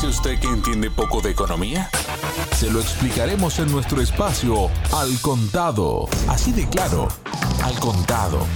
dice usted que entiende poco de economía? Se lo explicaremos en nuestro espacio Al Contado. Así de claro, Al Contado.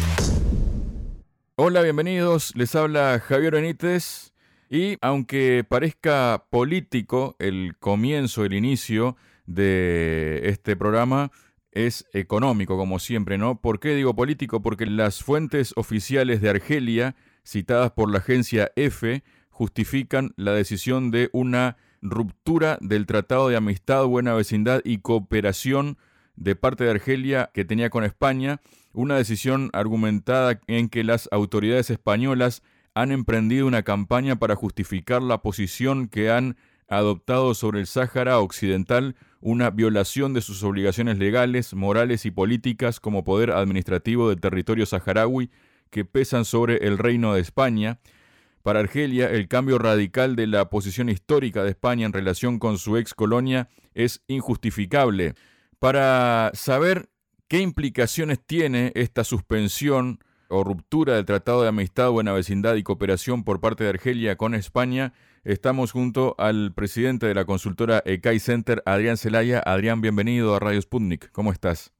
Hola, bienvenidos. Les habla Javier Benítez. Y aunque parezca político el comienzo, el inicio de este programa, es económico, como siempre, ¿no? ¿Por qué digo político? Porque las fuentes oficiales de Argelia, citadas por la agencia EFE, justifican la decisión de una ruptura del Tratado de Amistad, Buena Vecindad y Cooperación de parte de Argelia que tenía con España, una decisión argumentada en que las autoridades españolas han emprendido una campaña para justificar la posición que han adoptado sobre el Sáhara Occidental, una violación de sus obligaciones legales, morales y políticas como poder administrativo del territorio saharaui que pesan sobre el Reino de España, para Argelia, el cambio radical de la posición histórica de España en relación con su ex colonia es injustificable. Para saber qué implicaciones tiene esta suspensión o ruptura del Tratado de Amistad, Buena Vecindad y Cooperación por parte de Argelia con España, estamos junto al presidente de la consultora ECAI Center, Adrián Zelaya. Adrián, bienvenido a Radio Sputnik. ¿Cómo estás?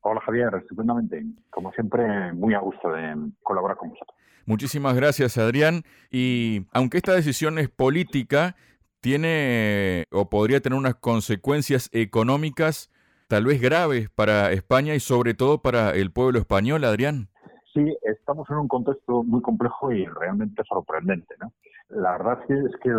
Hola Javier, estupendamente. Como siempre, muy a gusto de colaborar con vosotros. Muchísimas gracias, Adrián. Y aunque esta decisión es política, tiene o podría tener unas consecuencias económicas tal vez graves para España y sobre todo para el pueblo español, Adrián. Sí, estamos en un contexto muy complejo y realmente sorprendente. ¿no? La verdad es que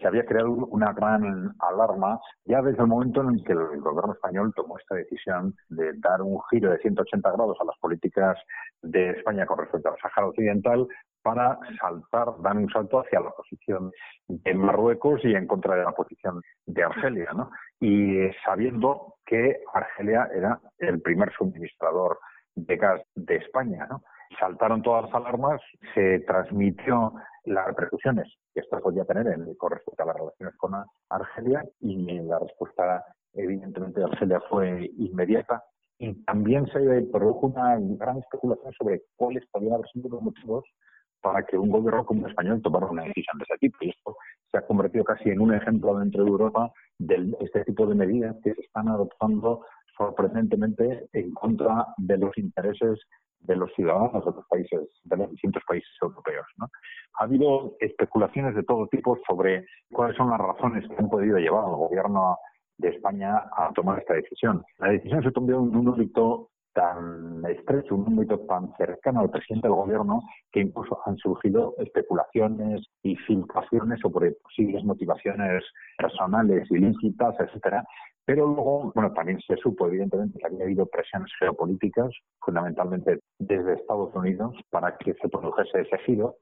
se había creado una gran alarma ya desde el momento en el que el gobierno español tomó esta decisión de dar un giro de 180 grados a las políticas de España con respecto al Sáhara Occidental para saltar, dar un salto hacia la posición de Marruecos y en contra de la posición de Argelia, ¿no? Y sabiendo que Argelia era el primer suministrador de gas de España, ¿no? Saltaron todas las alarmas, se transmitió las repercusiones que esto podía tener en, con respecto a las relaciones con Argelia y la respuesta evidentemente de Argelia fue inmediata y también se produjo una gran especulación sobre cuáles podían haber sido los motivos para que un gobierno como el español tomara una decisión de ese tipo. Y esto se ha convertido casi en un ejemplo dentro de Europa de este tipo de medidas que se están adoptando sorprendentemente en contra de los intereses de los ciudadanos de los países, de los distintos países europeos. ¿no? Ha habido especulaciones de todo tipo sobre cuáles son las razones que han podido llevar al gobierno de España a tomar esta decisión. La decisión se tomó en un ámbito tan estrecho, un ámbito tan cercano al presidente del gobierno, que incluso han surgido especulaciones y filtraciones sobre posibles motivaciones personales, ilícitas, etcétera, pero luego, bueno, también se supo, evidentemente, que había habido presiones geopolíticas, fundamentalmente desde Estados Unidos, para que se produjese ese giro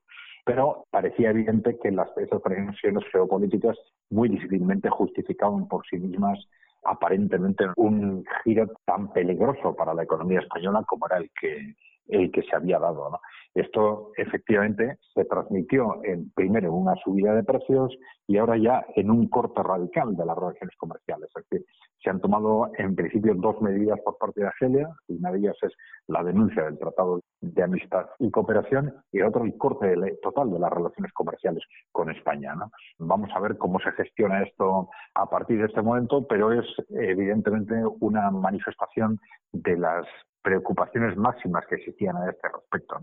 pero parecía evidente que las, esas presiones geopolíticas muy difícilmente justificaban por sí mismas aparentemente un giro tan peligroso para la economía española como era el que el que se había dado. ¿no? Esto efectivamente se transmitió en, primero en una subida de precios y ahora ya en un corte radical de las relaciones comerciales. Es decir, se han tomado en principio dos medidas por parte de Argelia. Una de ellas es la denuncia del Tratado de Amistad y Cooperación y otro el corte total de las relaciones comerciales con España. ¿no? Vamos a ver cómo se gestiona esto a partir de este momento, pero es evidentemente una manifestación de las preocupaciones máximas que existían a este respecto.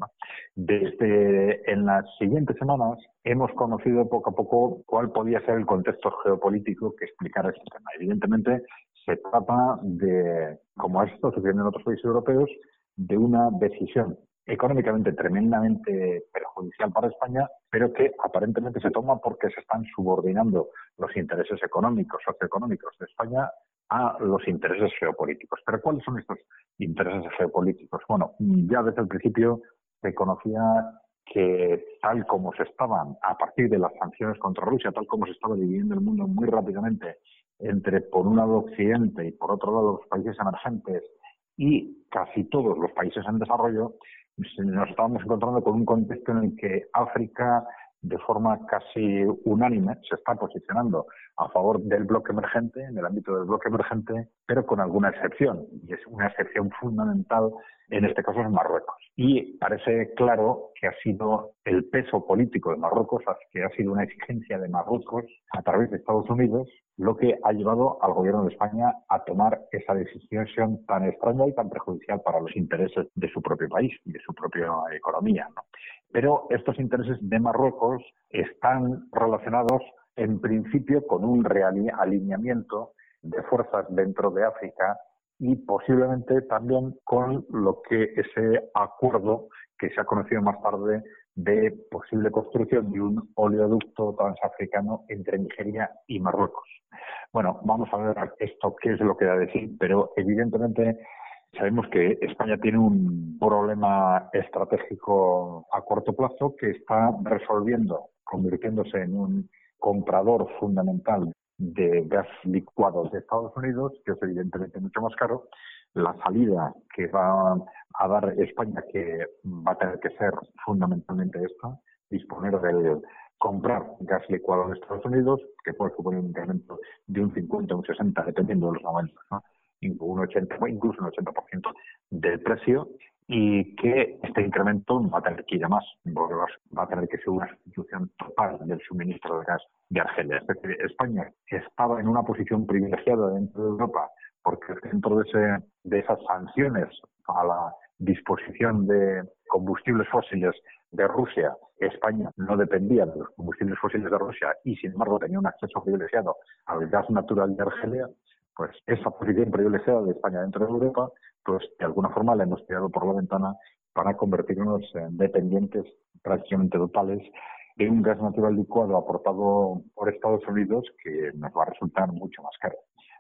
Desde en las siguientes semanas hemos conocido poco a poco cuál podía ser el contexto geopolítico que explicara este tema. Evidentemente, se trata de, como esto sucediendo en otros países europeos, de una decisión económicamente tremendamente perjudicial para España, pero que aparentemente se toma porque se están subordinando los intereses económicos, socioeconómicos de España a los intereses geopolíticos. Pero ¿cuáles son estos intereses geopolíticos? Bueno, ya desde el principio se conocía que tal como se estaban, a partir de las sanciones contra Rusia, tal como se estaba dividiendo el mundo muy rápidamente entre, por un lado, Occidente y, por otro lado, los países emergentes y casi todos los países en desarrollo, nos estábamos encontrando con un contexto en el que África de forma casi unánime se está posicionando a favor del bloque emergente, en el ámbito del bloque emergente, pero con alguna excepción, y es una excepción fundamental, en este caso es Marruecos. Y parece claro que ha sido el peso político de Marruecos, que ha sido una exigencia de Marruecos a través de Estados Unidos, lo que ha llevado al gobierno de España a tomar esa decisión tan extraña y tan perjudicial para los intereses de su propio país y de su propia economía. Pero estos intereses de Marruecos están relacionados en principio con un alineamiento de fuerzas dentro de África y posiblemente también con lo que ese acuerdo que se ha conocido más tarde de posible construcción de un oleoducto transafricano entre Nigeria y Marruecos. Bueno, vamos a ver esto qué es lo que da de sí, pero evidentemente Sabemos que España tiene un problema estratégico a corto plazo que está resolviendo, convirtiéndose en un comprador fundamental de gas licuado de Estados Unidos, que es evidentemente mucho más caro. La salida que va a dar España, que va a tener que ser fundamentalmente esta, disponer del comprar gas licuado de Estados Unidos, que puede suponer un incremento de un 50 o un 60, dependiendo de los momentos. ¿no? Un 80, incluso un 80% del precio y que este incremento va a tener que ir a más, porque va a tener que ser una sustitución total del suministro de gas de Argelia. Es decir, España estaba en una posición privilegiada dentro de Europa porque dentro de, ese, de esas sanciones a la disposición de combustibles fósiles de Rusia, España no dependía de los combustibles fósiles de Rusia y sin embargo tenía un acceso privilegiado al gas natural de Argelia, pues esa posición privilegiada de España dentro de Europa, pues de alguna forma la hemos tirado por la ventana para convertirnos en dependientes prácticamente totales de un gas natural licuado aportado por Estados Unidos que nos va a resultar mucho más caro.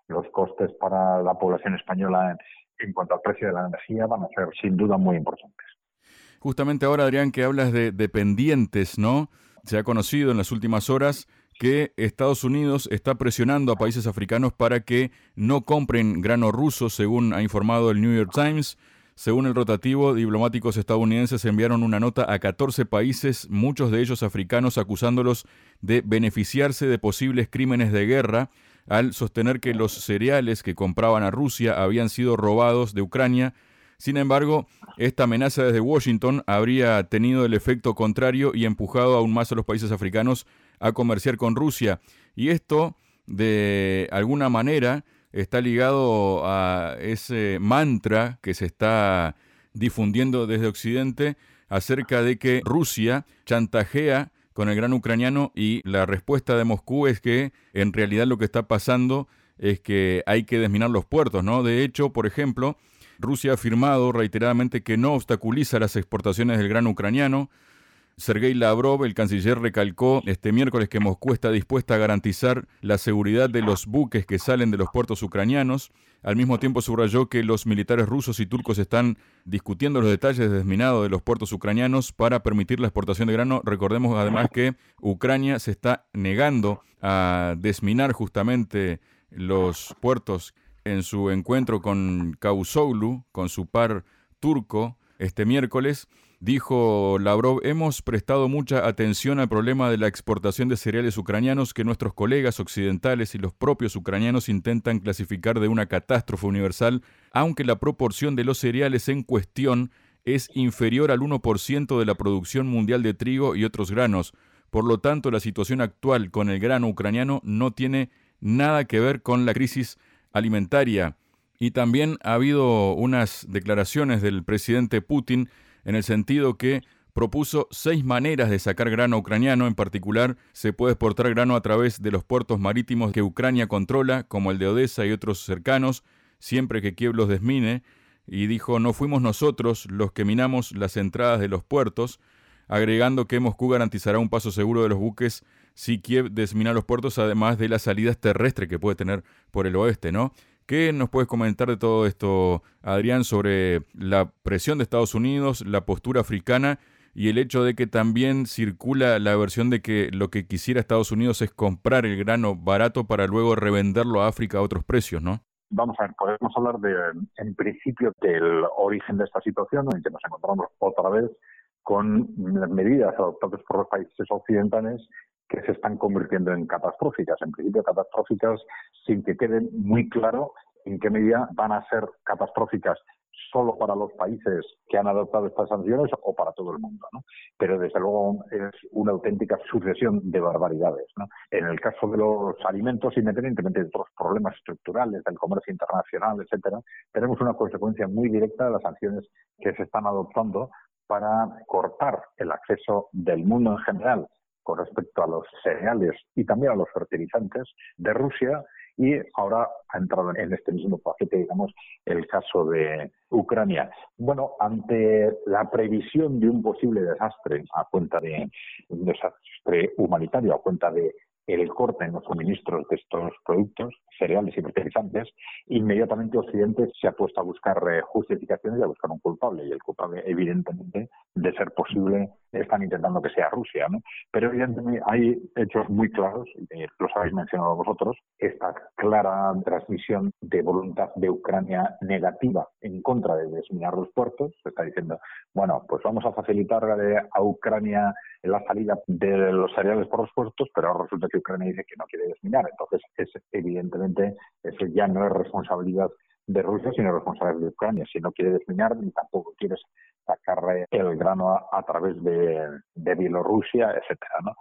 Los costes para la población española en, cuanto al precio de la energía van a ser sin duda muy importantes. Justamente ahora, Adrián, que hablas de dependientes, ¿no? Se ha conocido en las últimas horas que Estados Unidos está presionando a países africanos para que no compren grano ruso, según ha informado el New York Times. Según el rotativo, diplomáticos estadounidenses enviaron una nota a 14 países, muchos de ellos africanos, acusándolos de beneficiarse de posibles crímenes de guerra al sostener que los cereales que compraban a Rusia habían sido robados de Ucrania. Sin embargo, esta amenaza desde Washington habría tenido el efecto contrario y empujado aún más a los países africanos a comerciar con Rusia. Y esto, de alguna manera, está ligado a ese mantra que se está difundiendo desde Occidente acerca de que Rusia chantajea con el gran ucraniano y la respuesta de Moscú es que en realidad lo que está pasando es que hay que desminar los puertos, ¿no? De hecho, por ejemplo, Rusia ha afirmado reiteradamente que no obstaculiza las exportaciones del gran ucraniano, Sergei Lavrov, el canciller, recalcó este miércoles que Moscú está dispuesta a garantizar la seguridad de los buques que salen de los puertos ucranianos. Al mismo tiempo subrayó que los militares rusos y turcos están discutiendo los detalles de desminado de los puertos ucranianos para permitir la exportación de grano. Recordemos además que Ucrania se está negando a desminar justamente los puertos en su encuentro con Cavusoglu, con su par turco, este miércoles. Dijo Lavrov, hemos prestado mucha atención al problema de la exportación de cereales ucranianos que nuestros colegas occidentales y los propios ucranianos intentan clasificar de una catástrofe universal, aunque la proporción de los cereales en cuestión es inferior al 1% de la producción mundial de trigo y otros granos. Por lo tanto, la situación actual con el grano ucraniano no tiene nada que ver con la crisis alimentaria. Y también ha habido unas declaraciones del presidente Putin en el sentido que propuso seis maneras de sacar grano ucraniano. En particular, se puede exportar grano a través de los puertos marítimos que Ucrania controla, como el de Odessa y otros cercanos, siempre que Kiev los desmine. Y dijo, no fuimos nosotros los que minamos las entradas de los puertos, agregando que Moscú garantizará un paso seguro de los buques si Kiev desmina los puertos, además de las salidas terrestres que puede tener por el oeste, ¿no? ¿Qué nos puedes comentar de todo esto, Adrián, sobre la presión de Estados Unidos, la postura africana y el hecho de que también circula la versión de que lo que quisiera Estados Unidos es comprar el grano barato para luego revenderlo a África a otros precios, ¿no? Vamos a ver, podemos hablar de, en principio del origen de esta situación en que nos encontramos otra vez con medidas adoptadas por los países occidentales que se están convirtiendo en catastróficas, en principio catastróficas, sin que quede muy claro en qué medida van a ser catastróficas solo para los países que han adoptado estas sanciones o para todo el mundo. Pero desde luego es una auténtica sucesión de barbaridades. En el caso de los alimentos, independientemente de otros problemas estructurales, del comercio internacional, etcétera, tenemos una consecuencia muy directa de las sanciones que se están adoptando para cortar el acceso del mundo en general con respecto a los cereales y también a los fertilizantes de Rusia y ahora ha entrado en este mismo paquete, digamos, el caso de Ucrania. Bueno, ante la previsión de un posible desastre a cuenta de un desastre humanitario, a cuenta de el corte en los suministros de estos productos, cereales y fertilizantes, inmediatamente Occidente se ha puesto a buscar eh, justificaciones y a buscar un culpable. Y el culpable, evidentemente, de ser posible, están intentando que sea Rusia. ¿no? Pero evidentemente hay hechos muy claros, y los habéis mencionado vosotros, esta clara transmisión de voluntad de Ucrania negativa en contra de desminar los puertos. Se está diciendo, bueno, pues vamos a facilitar a Ucrania la salida de los cereales por los puertos, pero ahora resulta que Ucrania dice que no quiere desminar. Entonces, es, evidentemente, eso ya no es responsabilidad de Rusia, sino responsabilidad de Ucrania. Si no quiere desminar, ni tampoco quiere sacar el grano a, través de, Bielorrusia, etcétera, ¿no?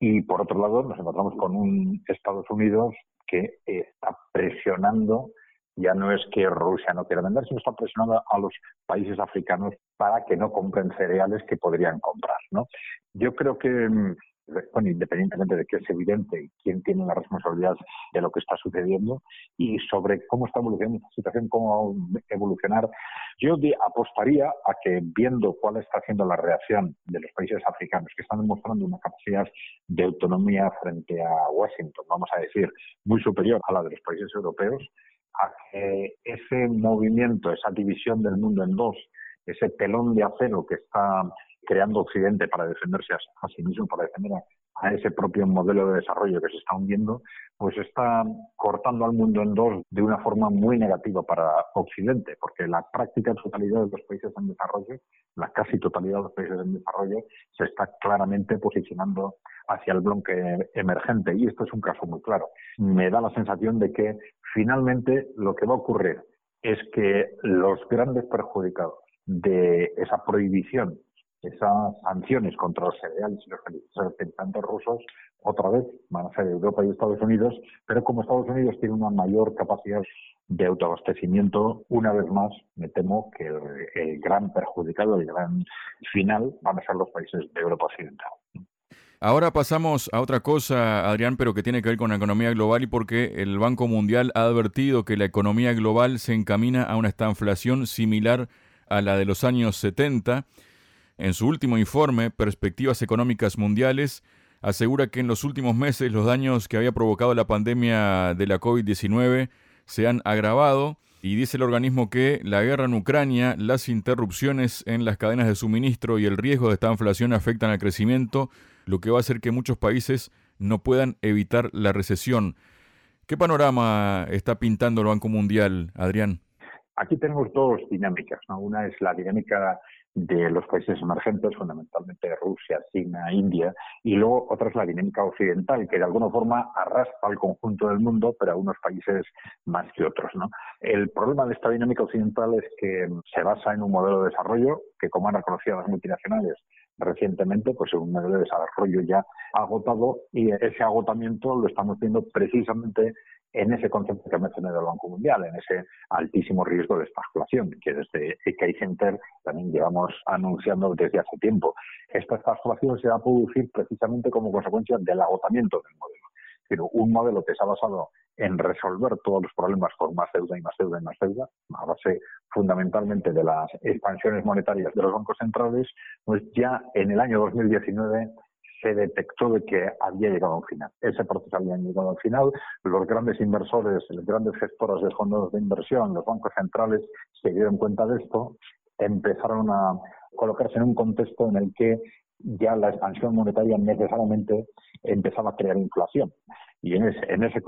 Y por otro lado, nos encontramos con un Estados Unidos que está presionando ya no es que Rusia no quiera vender, sino está presionando a los países africanos para que no compren cereales que podrían comprar. ¿no? Yo creo que mm, bueno, independientemente de que es evidente quién tiene la responsabilidad de lo que está sucediendo y sobre cómo está evolucionando esta situación, cómo evolucionar, yo apostaría a que viendo cuál está haciendo la reacción de los países africanos que están demostrando una capacidad de autonomía frente a Washington, vamos a decir, muy superior a la de los países europeos, a que ese movimiento, esa división del mundo en dos, ese telón de acero que está creando Occidente para defenderse a, sí mismo, para defender a, ese propio modelo de desarrollo que se está hundiendo, pues está cortando al mundo en dos de una forma muy negativa para Occidente, porque la práctica totalidad de los países en desarrollo, la casi totalidad de los países en desarrollo, se está claramente posicionando hacia el bloque emergente. Y esto es un caso muy claro. Me da la sensación de que finalmente lo que va a ocurrir es que los grandes perjudicados de esa prohibición esas sanciones contra los cereales y los fertilizantes rusos otra vez van a ser Europa y Estados Unidos, pero como Estados Unidos tiene una mayor capacidad de autoabastecimiento, una vez más me temo que el, gran perjudicado, el gran final van a ser los países de Europa Occidental. Ahora pasamos a otra cosa, Adrián, pero que tiene que ver con la economía global y porque el Banco Mundial ha advertido que la economía global se encamina a una estanflación similar a la de los años 70 en su último informe, Perspectivas Económicas Mundiales, asegura que en los últimos meses los daños que había provocado la pandemia de la COVID-19 se han agravado y dice el organismo que la guerra en Ucrania, las interrupciones en las cadenas de suministro y el riesgo de esta inflación afectan al crecimiento, lo que va a hacer que muchos países no puedan evitar la recesión. ¿Qué panorama está pintando el Banco Mundial, Adrián? Aquí tenemos dos dinámicas. Una es la dinámica de los países emergentes, fundamentalmente Rusia, China, India, y luego otra es la dinámica occidental, que de alguna forma arrastra al conjunto del mundo, pero a unos países más que otros. ¿no? El problema de esta dinámica occidental es que se basa en un modelo de desarrollo que, como han reconocido las multinacionales recientemente, pues es un modelo de desarrollo ya agotado y ese agotamiento lo estamos viendo precisamente en ese concepto que ha mencionado el Banco Mundial, en ese altísimo riesgo de estagflación, que desde Key Center también llevamos anunciando desde hace tiempo. Esta estagflación se va a producir precisamente como consecuencia del agotamiento del modelo. Pero un modelo que se ha basado en resolver todos los problemas con más deuda y más deuda y más deuda, a base fundamentalmente de las expansiones monetarias de los bancos centrales, pues ya en el año 2019 se detectó de que había llegado a un final. Ese proceso había llegado al final. Los grandes inversores, las grandes gestoras de fondos de inversión, los bancos centrales se dieron cuenta de esto, empezaron a colocarse en un contexto en el que ya la expansión monetaria necesariamente empezaba a crear inflación. Y en ese, en ese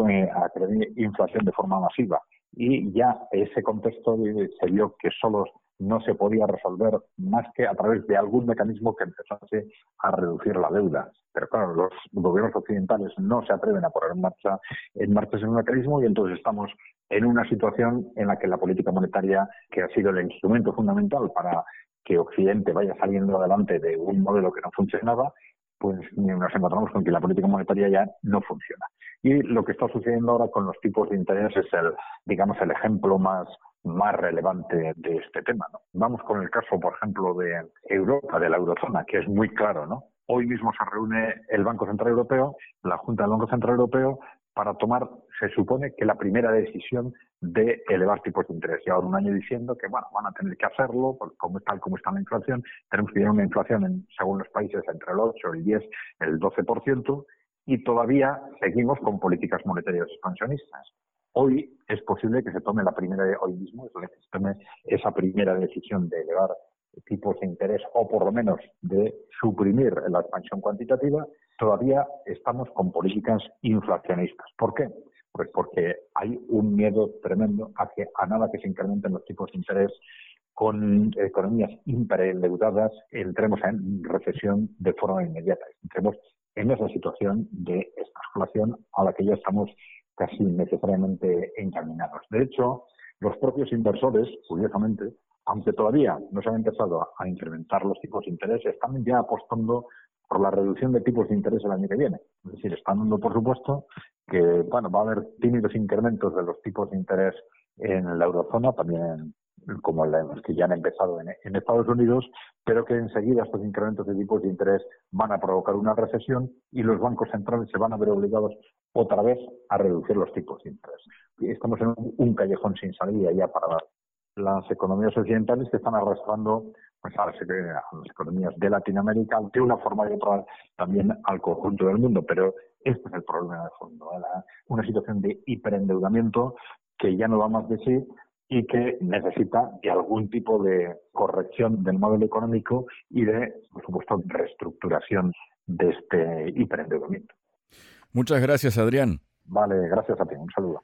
inflación de forma masiva. Y ya ese contexto se vio que solo no se podía resolver más que a través de algún mecanismo que empezase a reducir la deuda. Pero claro, los gobiernos occidentales no se atreven a poner en marcha, en marcha ese mecanismo y entonces estamos en una situación en la que la política monetaria, que ha sido el instrumento fundamental para que Occidente vaya saliendo adelante de un modelo que no funcionaba, pues nos encontramos con que la política monetaria ya no funciona. Y lo que está sucediendo ahora con los tipos de interés es el, digamos, el ejemplo más más relevante de este tema. ¿no? Vamos con el caso, por ejemplo, de Europa, de la eurozona, que es muy claro. ¿no? Hoy mismo se reúne el Banco Central Europeo, la Junta del Banco Central Europeo, para tomar, se supone que la primera decisión de elevar tipos de interés. Llevan un año diciendo que bueno, van a tener que hacerlo, como está, como está la inflación, tenemos que tener una inflación, en, según los países, entre el 8, el 10, el 12%, y todavía seguimos con políticas monetarias expansionistas. Hoy es posible que se tome la primera, hoy mismo, se tome esa primera decisión de elevar tipos de interés o por lo menos de suprimir la expansión cuantitativa, todavía estamos con políticas inflacionistas. ¿Por qué? Pues porque hay un miedo tremendo a que a nada que se incrementen los tipos de interés con economías hiperendeudadas entremos en recesión de forma inmediata. Entremos en esa situación de inflación a la que ya estamos casi necesariamente encaminados. De hecho, los propios inversores, curiosamente, aunque todavía no se han empezado a, incrementar los tipos de interés, están ya apostando por la reducción de tipos de interés el año que viene. Es decir, están dando por supuesto que bueno, va a haber tímidos incrementos de los tipos de interés en la eurozona, también como los que ya han empezado en, Estados Unidos, pero que enseguida estos incrementos de tipos de interés van a provocar una recesión y los bancos centrales se van a ver obligados otra vez a reducir los tipos de interés. Estamos en un, callejón sin salida ya para las economías occidentales que están arrastrando pues, a, las, economías de Latinoamérica de una forma y otra también al conjunto del mundo. Pero este es el problema de fondo, una situación de hiperendeudamiento que ya no va más de sí y que necesita de algún tipo de corrección del modelo económico y de, por supuesto, reestructuración de este hiperendeudamiento. Muchas gracias, Adrián. Vale, gracias a ti. Un saludo.